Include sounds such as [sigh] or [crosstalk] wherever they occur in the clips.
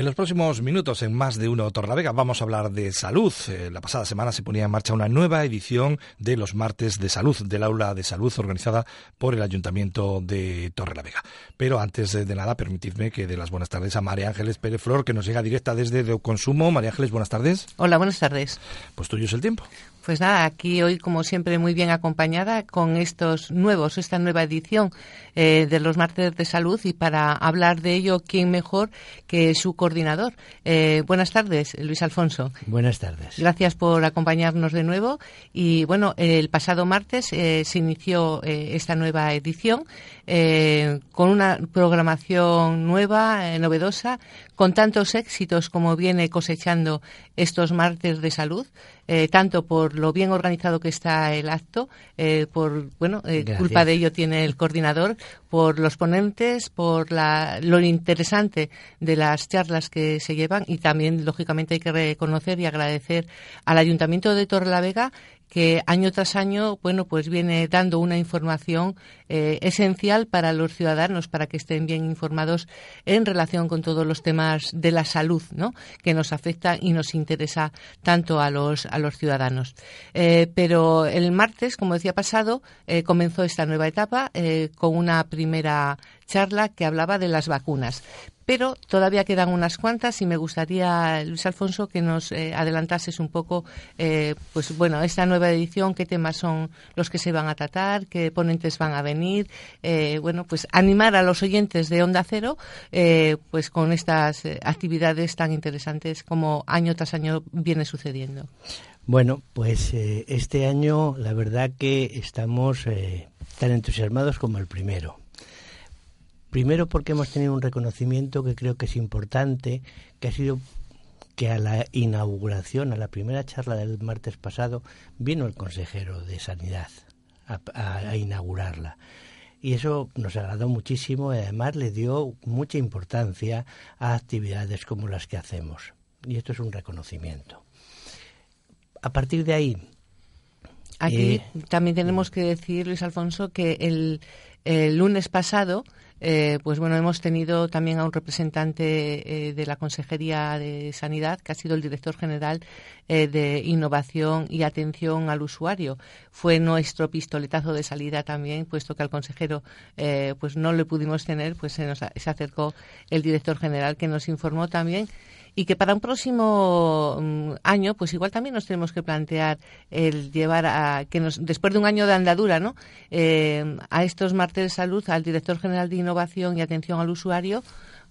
En los próximos minutos, en más de uno Torlavega, vamos a hablar de salud. Eh, la pasada semana se ponía en marcha una nueva edición de los martes de salud, del aula de salud organizada por el Ayuntamiento de Torrelavega. Pero antes de nada, permitidme que dé las buenas tardes a María Ángeles Pérez Flor, que nos llega directa desde De Consumo. María Ángeles, buenas tardes. Hola, buenas tardes. Pues tuyo es el tiempo. Pues nada, aquí hoy como siempre muy bien acompañada con estos nuevos, esta nueva edición eh, de los martes de salud y para hablar de ello, ¿quién mejor que su coordinador? Eh, buenas tardes, Luis Alfonso. Buenas tardes. Gracias por acompañarnos de nuevo y bueno, el pasado martes eh, se inició esta nueva edición con una programación nueva, novedosa, con tantos éxitos como viene cosechando estos martes de salud, eh, tanto por lo bien organizado que está el acto, eh, por bueno, eh, culpa de ello tiene el coordinador, por los ponentes, por la, lo interesante de las charlas que se llevan y también lógicamente hay que reconocer y agradecer al Ayuntamiento de Torrelavega que año tras año, bueno, pues viene dando una información eh, esencial para los ciudadanos, para que estén bien informados en relación con todos los temas de la salud, ¿no? Que nos afecta y nos interesa tanto a los a los ciudadanos. Eh, pero el martes, como decía pasado, eh, comenzó esta nueva etapa con una primera charla que hablaba de las vacunas pero todavía quedan unas cuantas y me gustaría, Luis Alfonso, que nos eh, adelantases un poco, eh, pues bueno, esta nueva edición, qué temas son los que se van a tratar, qué ponentes van a venir, eh, bueno, pues animar a los oyentes de Onda Cero, pues con estas actividades tan interesantes como año tras año viene sucediendo. Bueno, pues este año la verdad que estamos tan entusiasmados como el primero. Primero porque hemos tenido un reconocimiento que creo que es importante, que ha sido que a la inauguración, a la primera charla del martes pasado, vino el consejero de Sanidad a, inaugurarla. Y eso nos agradó muchísimo y además le dio mucha importancia a actividades como las que hacemos. Y esto es un reconocimiento. A partir de ahí. Aquí eh, también tenemos que decir, Luis Alfonso, que el, el lunes pasado eh, pues bueno, hemos tenido también a un representante eh, de la Consejería de Sanidad, que ha sido el director general eh, de Innovación y Atención al Usuario. Fue nuestro pistoletazo de salida también, puesto que al consejero pues no le pudimos tener, pues se nos se acercó el director general que nos informó también y que para un próximo mm, año, pues igual también nos tenemos que plantear el llevar a que nos, después de un año de andadura, ¿no? Eh, a estos martes de salud, al director general de innovación y atención al usuario,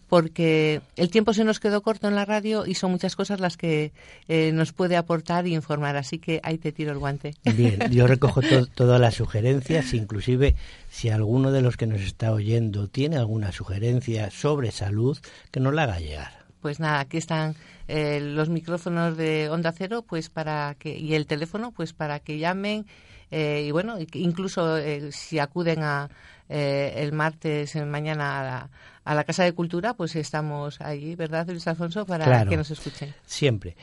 porque el tiempo se nos quedó corto en la radio y son muchas cosas las que eh, nos puede aportar y informar. Así que ahí te tiro el guante. Bien, [laughs] yo recojo todas las sugerencias, inclusive si alguno de los que nos está oyendo tiene alguna sugerencia sobre salud, que nos la haga llegar pues nada, aquí están eh, los micrófonos de Onda Cero, pues para que y el teléfono, pues para que llamen eh, y bueno, incluso eh, si acuden a el martes mañana a la, a la, Casa de Cultura, pues estamos allí, ¿verdad, Luis Alfonso, para que nos escuchen? Siempre.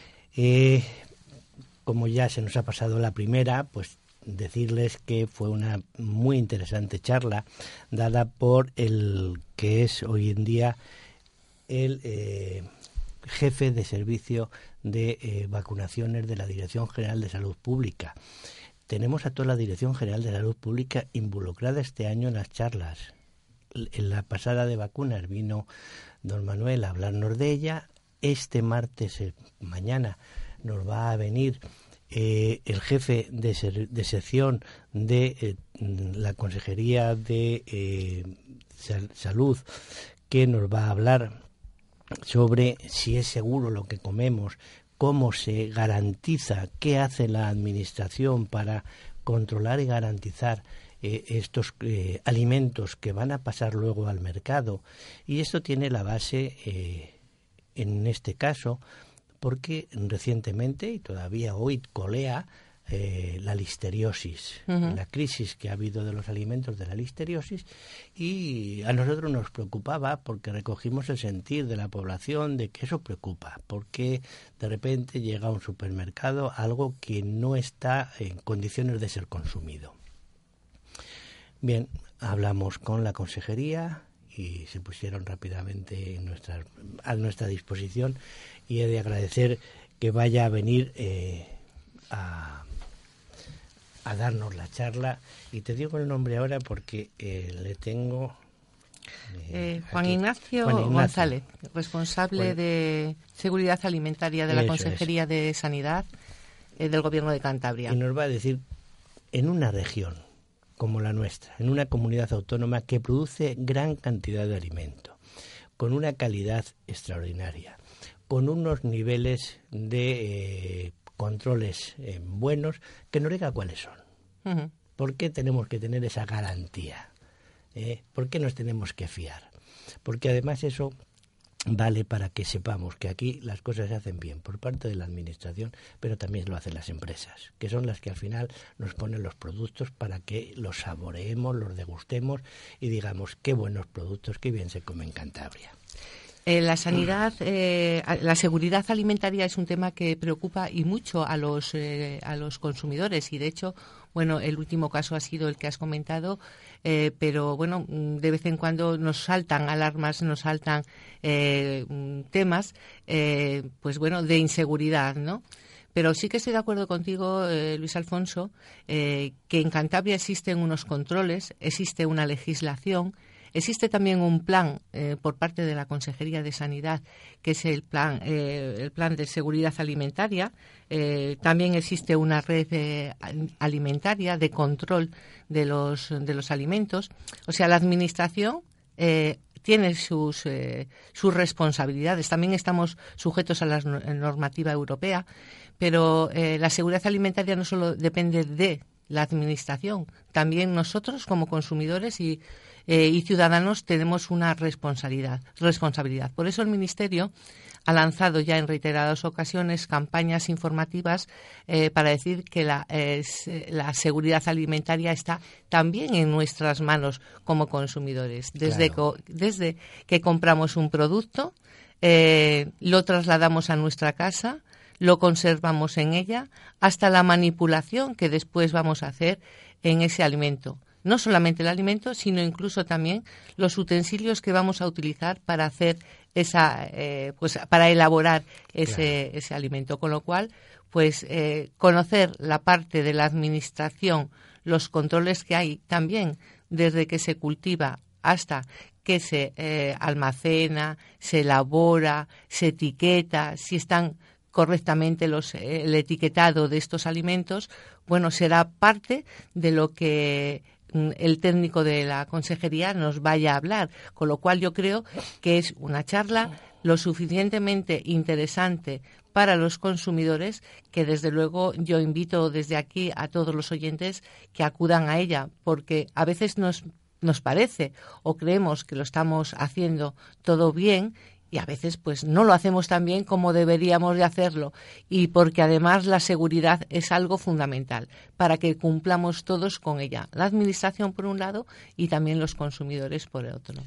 como ya se nos ha pasado la primera, pues decirles que fue una muy interesante charla dada por el que es hoy en día el eh, jefe de servicio de eh, vacunaciones de la Dirección General de Salud Pública. Tenemos a toda la Dirección General de Salud Pública involucrada este año en las charlas. En la pasada de vacunas vino don Manuel a hablarnos de ella. Este martes, eh, mañana, nos va a venir el jefe de, de sección de la Consejería de Salud que nos va a hablar sobre si es seguro lo que comemos, cómo se garantiza, qué hace la Administración para controlar y garantizar eh, estos eh, alimentos que van a pasar luego al mercado. Y esto tiene la base eh, en este caso porque recientemente y todavía hoy colea eh, la listeriosis, la crisis que ha habido de los alimentos de la listeriosis y a nosotros nos preocupaba porque recogimos el sentir de la población de que eso preocupa, porque de repente llega a un supermercado algo que no está en condiciones de ser consumido. Bien, hablamos con la consejería y se pusieron rápidamente en nuestra, a nuestra disposición y he de agradecer que vaya a venir eh, a a darnos la charla. Y te digo el nombre ahora porque eh, le tengo... Eh, eh, Juan, Ignacio González, responsable de Seguridad Alimentaria de la Consejería de Sanidad del Gobierno de Cantabria. Y nos va a decir, en una región como la nuestra, en una comunidad autónoma que produce gran cantidad de alimento, con una calidad extraordinaria, con unos niveles de controles eh, buenos, que nos diga cuáles son. ¿Por qué tenemos que tener esa garantía? ¿Eh? ¿Por qué nos tenemos que fiar? Porque además eso vale para que sepamos que aquí las cosas se hacen bien por parte de la Administración, pero también lo hacen las empresas, que son las que al final nos ponen los productos para que los saboreemos, los degustemos y digamos qué buenos productos, qué bien se come en Cantabria. Eh, la sanidad, eh, la seguridad alimentaria es un tema que preocupa y mucho a los, eh, a los consumidores y de hecho, bueno, el último caso ha sido el que has comentado, pero bueno, mm, de vez en cuando nos saltan alarmas, nos saltan mm, temas, pues bueno, de inseguridad, ¿no? Pero sí que estoy de acuerdo contigo, Luis Alfonso, que en Cantabria existen unos controles, existe una legislación Existe también un plan eh, por parte de la Consejería de Sanidad, que es el plan, eh, el plan de seguridad alimentaria. Eh, también existe una red alimentaria de control de los, alimentos. O sea, la Administración tiene sus responsabilidades. También estamos sujetos a la normativa europea, pero la seguridad alimentaria no solo depende de la Administración, también nosotros como consumidores y eh, y ciudadanos tenemos una responsabilidad, responsabilidad. Por eso el Ministerio ha lanzado ya en reiteradas ocasiones campañas informativas eh, para decir que la, la, seguridad alimentaria está también en nuestras manos como consumidores. Desde, que, desde que compramos un producto, eh, lo trasladamos a nuestra casa, lo conservamos en ella, hasta la manipulación que después vamos a hacer en ese alimento no solamente el alimento, sino incluso también los utensilios que vamos a utilizar para hacer esa, eh, pues para elaborar ese, ese alimento. Con lo cual, pues eh, conocer la parte de la administración, los controles que hay también desde que se cultiva hasta que se eh, almacena, se elabora, se etiqueta, si están correctamente los, el etiquetado de estos alimentos, bueno, será parte de lo que el técnico de la consejería nos vaya a hablar, con lo cual yo creo que es una charla lo suficientemente interesante para los consumidores que desde luego yo invito desde aquí a todos los oyentes que acudan a ella porque a veces nos nos parece o creemos que lo estamos haciendo todo bien y a veces pues no lo hacemos tan bien como deberíamos de hacerlo y porque además la seguridad es algo fundamental para que cumplamos todos con ella, la administración por un lado y también los consumidores por el otro.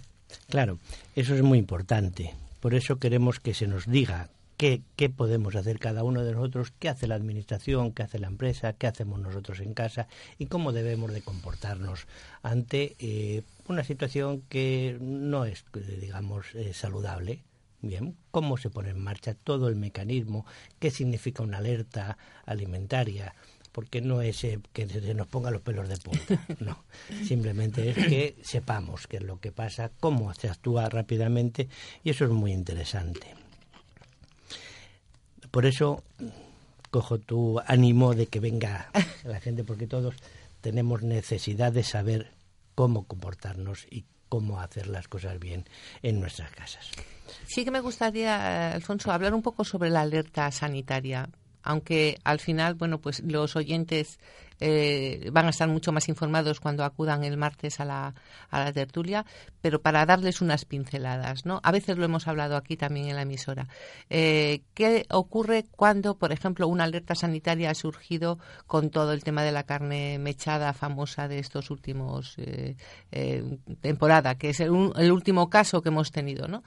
Claro, eso es muy importante. Por eso queremos que se nos diga qué, qué podemos hacer cada uno de nosotros, qué hace la administración, qué hace la empresa, qué hacemos nosotros en casa y cómo debemos de comportarnos ante eh, una situación que no es, digamos, eh, saludable Bien, ¿cómo se pone en marcha todo el mecanismo? ¿Qué significa una alerta alimentaria? Porque no es eh, que se nos ponga los pelos de punta, [laughs] no. Simplemente es que sepamos qué es lo que pasa, cómo se actúa rápidamente y eso es muy interesante. Por eso cojo tu ánimo de que venga [laughs] la gente, porque todos tenemos necesidad de saber cómo comportarnos y cómo hacer las cosas bien en nuestras casas. Sí que me gustaría, Alfonso, hablar un poco sobre la alerta sanitaria, aunque al final, bueno, pues los oyentes eh, van a estar mucho más informados cuando acudan el martes a la, a la tertulia, pero para darles unas pinceladas, ¿no? A veces lo hemos hablado aquí también en la emisora. Eh, ¿Qué ocurre cuando, por ejemplo, una alerta sanitaria ha surgido con todo el tema de la carne mechada famosa de estos últimos eh, temporada, que es el, el, último caso que hemos tenido, ¿no?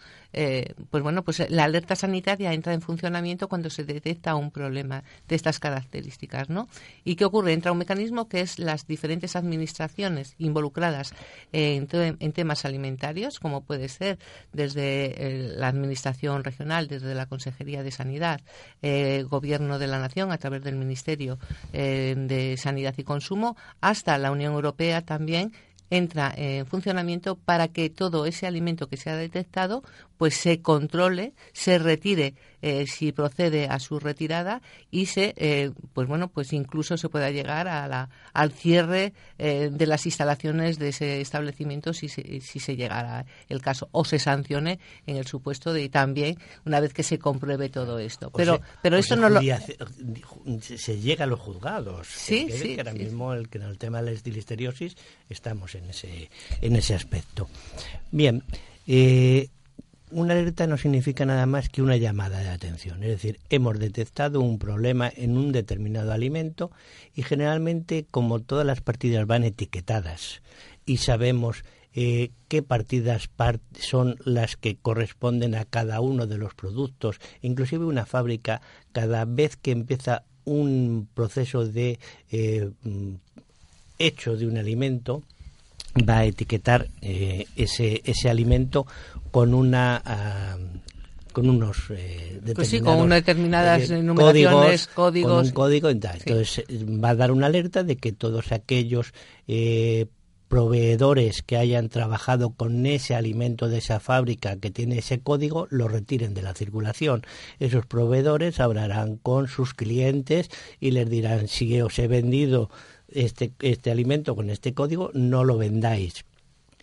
pues bueno, pues la alerta sanitaria entra en funcionamiento cuando se detecta un problema de estas características, ¿no? ¿Y qué ocurre? Entra un mecanismo que es las diferentes administraciones involucradas en, temas alimentarios, como puede ser desde la Administración Regional, desde la Consejería de Sanidad, el Gobierno de la Nación a través del Ministerio eh, de Sanidad y Consumo, hasta la Unión Europea también entra en funcionamiento para que todo ese alimento que se ha detectado pues se controle, se retire eh, si procede a su retirada y se eh, pues bueno pues incluso se pueda llegar a la, al cierre eh, de las instalaciones de ese establecimiento si se, si se llegara el caso o se sancione en el supuesto de también una vez que se compruebe todo esto. Pero pero esto no lo se llega a los juzgados. Sí, sí, que ahora mismo el que en el tema de la listeriosis estamos en ese en ese aspecto. Bien eh, una alerta no significa nada más que una llamada de atención, es decir, hemos detectado un problema en un determinado alimento y generalmente como todas las partidas van etiquetadas y sabemos eh, qué partidas son las que corresponden a cada uno de los productos, inclusive una fábrica cada vez que empieza un proceso de eh, mm, hecho de un alimento va a etiquetar eh, ese, ese alimento con una ah, con unos eh, pues sí, con determinadas eh, numeraciones, códigos, con un código entonces va a dar una alerta de que todos aquellos eh, proveedores que hayan trabajado con ese alimento de esa fábrica que tiene ese código lo retiren de la circulación. Esos proveedores hablarán con sus clientes y les dirán si os he vendido este, este alimento con este código, no lo vendáis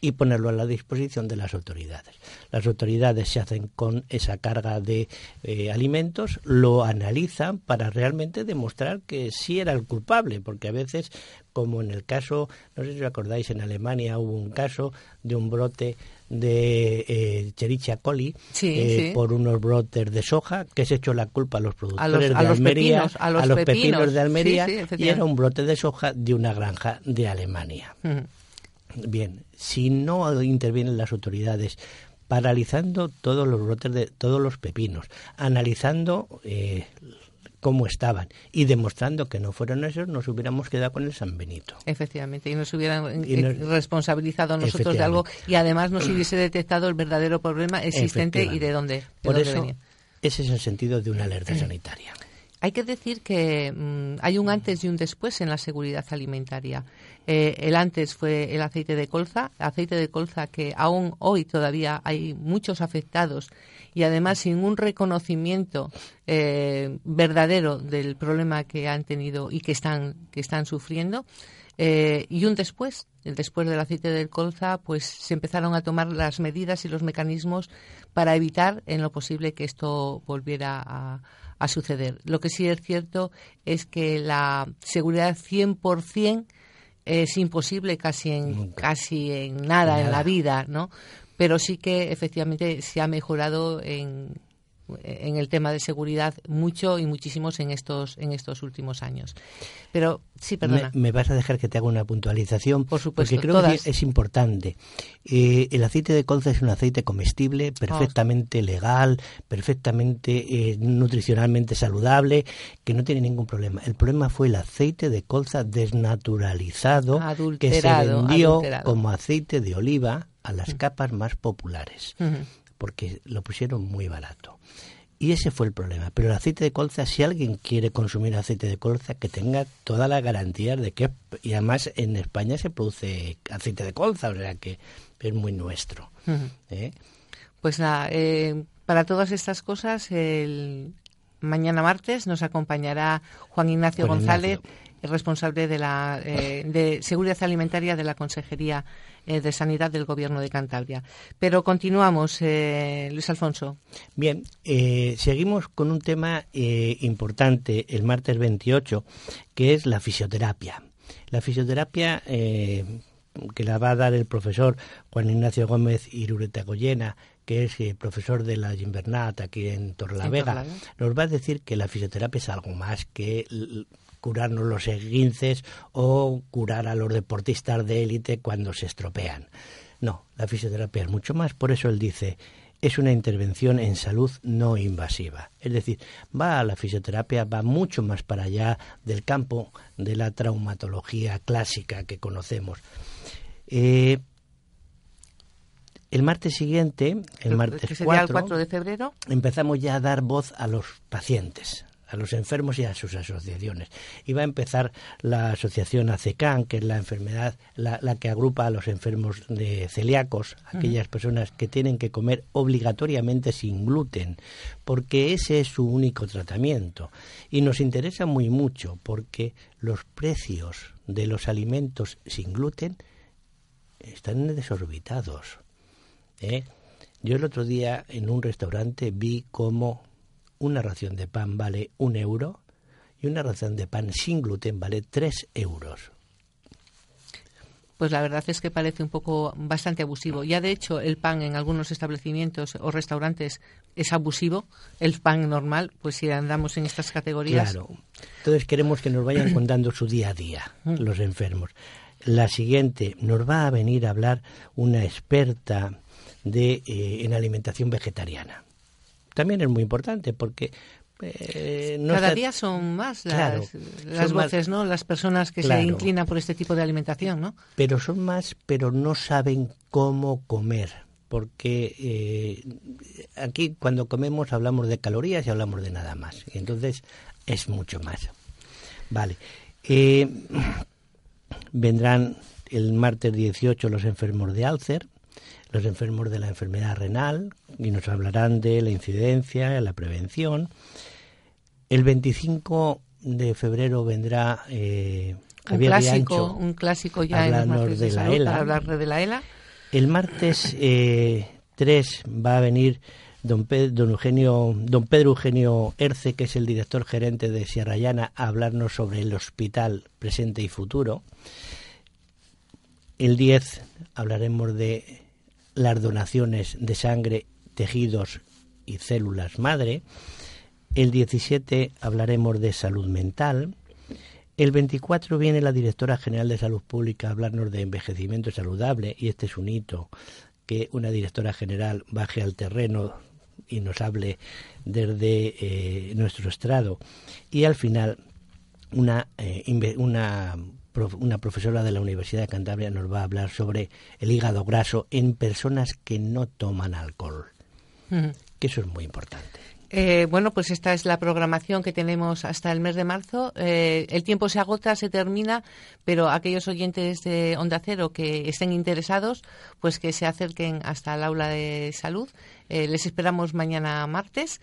y ponerlo a la disposición de las autoridades. Las autoridades se hacen con esa carga de eh, alimentos, lo analizan para realmente demostrar que sí era el culpable, porque a veces, como en el caso, no sé si os acordáis, en Alemania hubo un caso de un brote de eh, Cherichia coli eh, por unos brotes de soja que se echó la culpa a los productores de Almería, a los, pepinos, de Almería y era un brote de soja de una granja de Alemania. Bien, si no intervienen las autoridades paralizando todos los brotes de todos los pepinos, analizando eh, cómo estaban y demostrando que no fueron esos, nos hubiéramos quedado con el San Benito. Efectivamente, y nos hubieran eh, responsabilizado nosotros de algo y además nos hubiese detectado el verdadero problema existente y de dónde, Por eso, ese es el sentido de una alerta sanitaria. Hay que decir que mm, hay un antes y un después en la seguridad alimentaria. Eh, el antes fue el aceite de colza, aceite de colza que aún hoy todavía hay muchos afectados y además sin un reconocimiento eh, verdadero del problema que han tenido y que están, que están sufriendo. Eh, y un después, el después del aceite de colza, pues se empezaron a tomar las medidas y los mecanismos para evitar en lo posible que esto volviera a, a suceder. Lo que sí es cierto es que la seguridad 100% es imposible casi en, casi en nada, en la vida, ¿no? Pero sí que efectivamente se ha mejorado en, en el tema de seguridad mucho y muchísimos en estos en estos últimos años. Pero sí, perdona. Me, vas a dejar que te haga una puntualización, Por supuesto, porque creo que es importante. Eh, el aceite de colza es un aceite comestible, perfectamente legal, perfectamente eh, nutricionalmente saludable, que no tiene ningún problema. El problema fue el aceite de colza desnaturalizado que se vendió como aceite de oliva a las mm. capas más populares porque lo pusieron muy barato. Y ese fue el problema. Pero el aceite de colza, si alguien quiere consumir aceite de colza, que tenga toda la garantía de que... Y además en España se produce aceite de colza, o sea que es muy nuestro. ¿eh? Pues nada, eh, para todas estas cosas, el mañana martes nos acompañará Juan Ignacio González responsable de la eh, de seguridad alimentaria de la Consejería eh, de Sanidad del Gobierno de Cantabria. Pero continuamos, eh, Luis Alfonso. Bien, seguimos con un tema importante el martes 28, que es la fisioterapia. La fisioterapia eh, que la va a dar el profesor Juan Ignacio Gómez Irureta Goyena, que es eh, profesor de la Gimbernat aquí en Torrelavega, nos va a decir que la fisioterapia es algo más que curarnos los esguinces o curar a los deportistas de élite cuando se estropean. No, la fisioterapia es mucho más, por eso él dice, es una intervención en salud no invasiva. Es decir, va a la fisioterapia, va mucho más para allá del campo de la traumatología clásica que conocemos. Eh, el martes siguiente, el martes 4 de febrero, empezamos ya a dar voz a los pacientes, a los enfermos y a sus asociaciones. Y va a empezar la asociación ACECAN, que es la enfermedad, la, que agrupa a los enfermos de celíacos, aquellas personas que tienen que comer obligatoriamente sin gluten, porque ese es su único tratamiento. Y nos interesa muy mucho porque los precios de los alimentos sin gluten están desorbitados. ¿eh? Yo el otro día en un restaurante vi cómo una ración de pan vale un euro y una ración de pan sin gluten vale tres euros. Pues la verdad es que parece un poco bastante abusivo. Ya de hecho el pan en algunos establecimientos o restaurantes es abusivo. El pan normal, pues si andamos en estas categorías. Claro. Entonces queremos que nos vayan [clears throat] contando su día a día los enfermos. La siguiente nos va a venir a hablar una experta de, eh, en alimentación vegetariana también es muy importante porque eh, cada día son más las, las voces, ¿no? Las personas que se inclinan por este tipo de alimentación, ¿no? Pero son más, pero no saben cómo comer, porque eh, aquí cuando comemos hablamos de calorías y hablamos de nada más, y entonces es mucho más. Vale. Eh, vendrán el martes 18 los enfermos de Alcer, los enfermos de la enfermedad renal y nos hablarán de la incidencia, la prevención. El 25 de febrero vendrá eh, Javier un clásico, un clásico ya en de, la ELA. hablar de la ELA. El martes eh, 3 va a venir don, don, Eugenio, don Pedro Eugenio Erce, que es el director gerente de Sierra Llana, a hablarnos sobre el hospital presente y futuro. El 10 hablaremos de las donaciones de sangre, tejidos y células madre. El 17 hablaremos de salud mental. El 24 viene la directora general de Salud Pública a hablarnos de envejecimiento saludable y este es un hito que una directora general baje al terreno y nos hable desde eh, nuestro estrado. Y al final una, eh, una una profesora de la Universidad de Cantabria nos va a hablar sobre el hígado graso en personas que no toman alcohol, que eso es muy importante. Eh, bueno, pues esta es la programación que tenemos hasta el mes de marzo. Eh, el tiempo se agota, se termina, pero aquellos oyentes de Onda Cero que estén interesados, pues que se acerquen hasta el aula de salud. Eh, les esperamos mañana martes.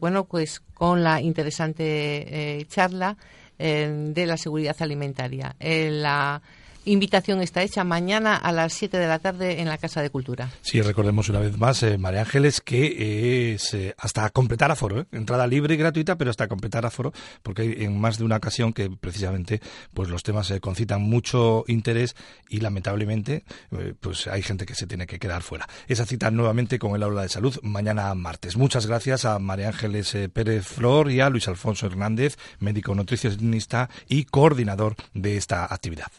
bueno, pues con la interesante charla de la seguridad alimentaria. la invitación está hecha mañana a las 7 de la tarde en la Casa de Cultura. Sí, recordemos una vez más, eh, María Ángeles, que es eh, hasta completar aforo, ¿eh? entrada libre y gratuita, pero hasta completar aforo, porque hay en más de una ocasión que precisamente pues los temas eh, concitan mucho interés y lamentablemente pues hay gente que se tiene que quedar fuera. Esa cita nuevamente con el aula de salud mañana martes. Muchas gracias a María Ángeles Pérez Flor y a Luis Alfonso Hernández, médico nutricionista y coordinador de esta actividad.